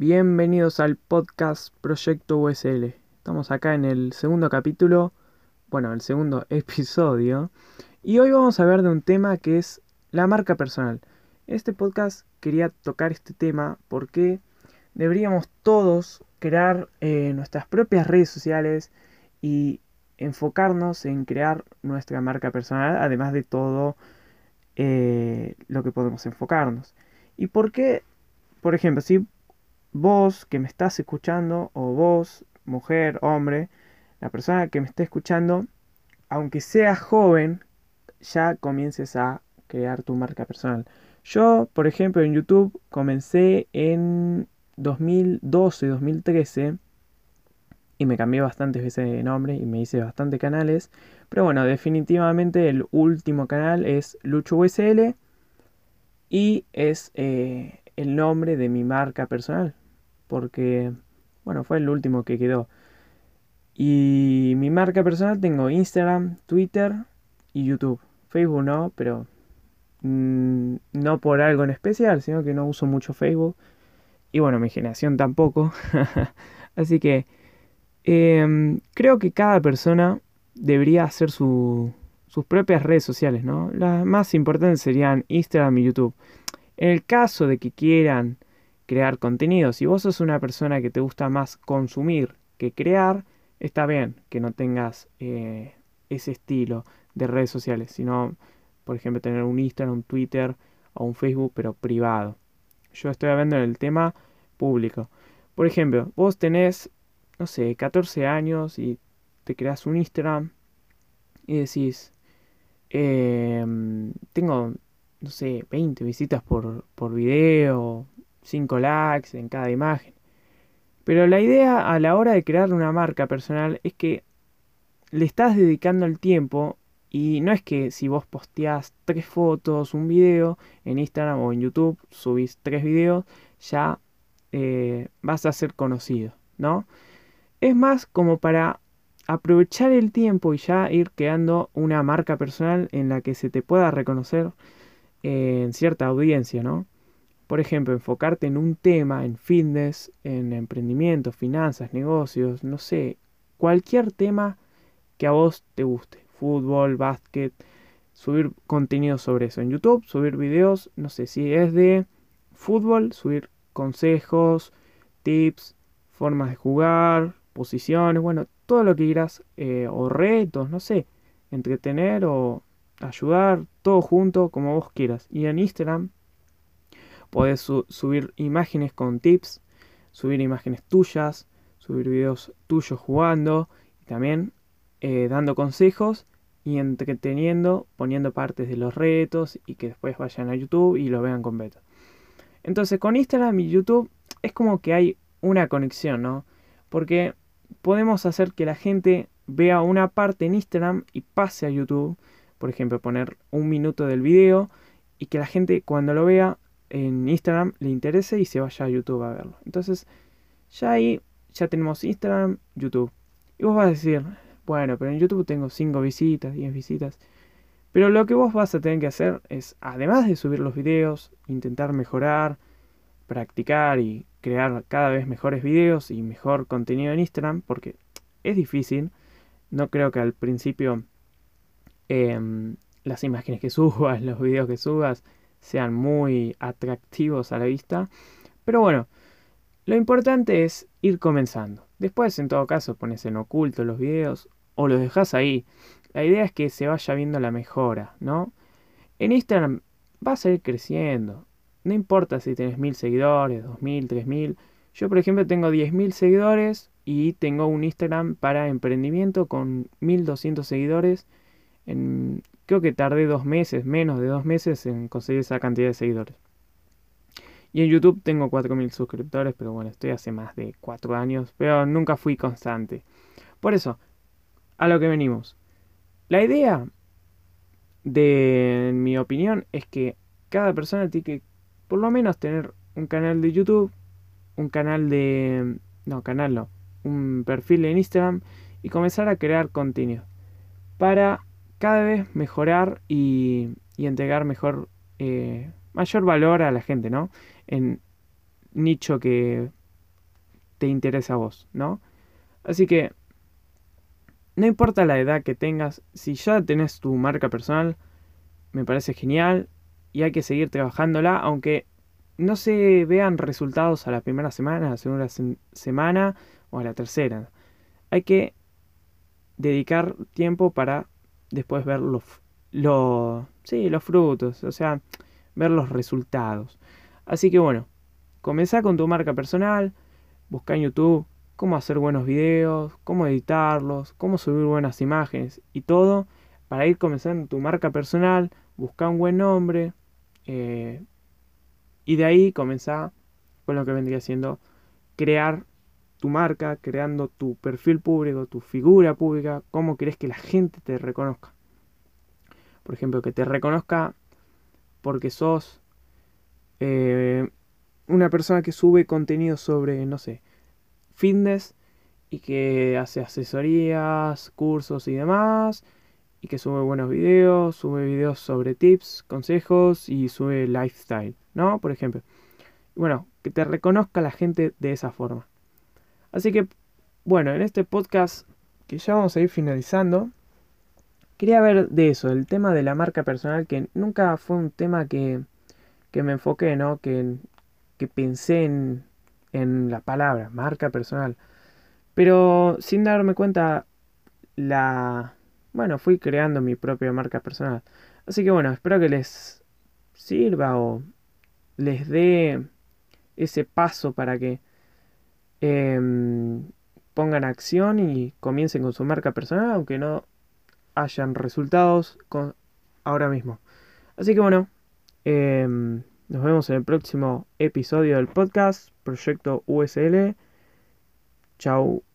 Bienvenidos al podcast Proyecto USL. Estamos acá en el segundo capítulo, bueno, el segundo episodio, y hoy vamos a ver de un tema que es la marca personal. Este podcast quería tocar este tema porque deberíamos todos crear eh, nuestras propias redes sociales y enfocarnos en crear nuestra marca personal, además de todo eh, lo que podemos enfocarnos. ¿Y por qué? Por ejemplo, si vos que me estás escuchando, o vos, mujer, hombre, la persona que me esté escuchando, aunque seas joven, ya comiences a crear tu marca personal. Yo, por ejemplo, en YouTube comencé en 2012, 2013 y me cambié bastantes veces de nombre y me hice bastantes canales. Pero bueno, definitivamente el último canal es Lucho USL y es eh, el nombre de mi marca personal. Porque, bueno, fue el último que quedó. Y mi marca personal tengo Instagram, Twitter y YouTube. Facebook no, pero mm, no por algo en especial, sino que no uso mucho Facebook. Y bueno, mi generación tampoco. Así que Em, creo que cada persona debería hacer sus propias redes sociales, ¿no? Las más importantes serían Instagram y YouTube. En el caso de que quieran crear contenido, si vos sos una persona que te gusta más consumir que crear, está bien que no tengas eh, ese estilo de redes sociales, sino, por ejemplo, tener un Instagram, un Twitter o un Facebook, pero privado. Yo estoy hablando del tema público. Por ejemplo, vos tenés no sé, 14 años y te creas un Instagram y decís, em, tengo, no sé, 20 visitas por, por video, 5 likes en cada imagen. Pero la idea a la hora de crear una marca personal es que le estás dedicando el tiempo y no es que si vos posteás tres fotos, un video en Instagram o en YouTube, subís tres videos, ya eh, vas a ser conocido, ¿no? Es más como para aprovechar el tiempo y ya ir creando una marca personal en la que se te pueda reconocer eh, en cierta audiencia, ¿no? Por ejemplo, enfocarte en un tema, en fitness, en emprendimiento, finanzas, negocios, no sé, cualquier tema que a vos te guste. Fútbol, básquet, subir contenido sobre eso en YouTube, subir videos, no sé, si es de fútbol, subir consejos, tips, formas de jugar, posiciones, bueno, todo lo que quieras, eh, o retos, no sé, entretener o ayudar, todo junto como vos quieras. Y en Instagram podés subir imágenes con tips, subir imágenes tuyas, subir videos tuyos jugando y también eh, dando consejos y entreteniendo, poniendo partes de los retos y que después vayan a YouTube y lo vean con beta. Entonces con Instagram y YouTube es como que hay una conexión, ¿no? Porque podemos hacer que la gente vea una parte en Instagram y pase a YouTube. Por ejemplo, poner un minuto del video y que la gente cuando lo vea en Instagram le interese y se vaya a YouTube a verlo. Entonces, ya ahí ya tenemos Instagram, YouTube. Y vos vas a decir, bueno, pero en YouTube tengo 5 visitas, 10 visitas. Pero lo que vos vas a tener que hacer es, además de subir los videos, intentar mejorar, practicar y crear cada vez mejores videos y mejor contenido en Instagram, porque es difícil. No creo que al principio em, las imágenes que subas, los videos que subas, sean muy atractivos a la vista. Pero bueno, lo importante es ir comenzando. Después, en todo caso, pones en oculto los videos o los dejas ahí. La idea es que se vaya viendo la mejora, ¿no? En Instagram vas a ir creciendo. No importa si tienes mil seguidores, dos mil, tres mil. Yo, por ejemplo, tengo diez mil seguidores y tengo un Instagram para emprendimiento con 1200 seguidores. En, creo que tardé dos meses, menos de dos meses en conseguir esa cantidad de seguidores. Y en YouTube tengo 4.000 suscriptores, pero bueno, estoy hace más de 4 años, pero nunca fui constante. Por eso, a lo que venimos. La idea de, en mi opinión, es que cada persona tiene que por lo menos tener un canal de YouTube, un canal de... No, canal no. Un perfil en Instagram y comenzar a crear contenido. Para cada vez mejorar y, y entregar mejor, eh, mayor valor a la gente, ¿no? En nicho que te interesa a vos, ¿no? Así que no importa la edad que tengas, si ya tenés tu marca personal, me parece genial y hay que seguir trabajándola, aunque no se vean resultados a la primera semana, a la segunda semana o a la tercera. Hay que dedicar tiempo para después ver los, sí, los frutos, o sea, ver los resultados. Así que bueno, comenzá con tu marca personal, busca en YouTube cómo hacer buenos videos, cómo editarlos, cómo subir buenas imágenes y todo para ir comenzando tu marca personal, busca un buen nombre eh, y de ahí comenzar con lo que vendría siendo crear tu marca, creando tu perfil público, tu figura pública, cómo querés que la gente te reconozca. Por ejemplo, que te reconozca porque sos eh, una persona que sube contenido sobre, no sé, fitness y que hace asesorías, cursos y demás, y que sube buenos videos, sube videos sobre tips, consejos y sube lifestyle, ¿no? Por ejemplo. Bueno, que te reconozca la gente de esa forma. Así que, bueno, en este podcast que ya vamos a ir finalizando, quería ver de eso, el tema de la marca personal, que nunca fue un tema que, que me enfoqué, ¿no? Que, que pensé en, en la palabra, marca personal. Pero sin darme cuenta, la... Bueno, fui creando mi propia marca personal. Así que bueno, espero que les sirva o les dé ese paso para que Em, pongan acción y comiencen con su marca personal, aunque no hayan resultados ahora mismo. Así que bueno, em, nos vemos en el próximo episodio del podcast, Proyecto USL. Chao.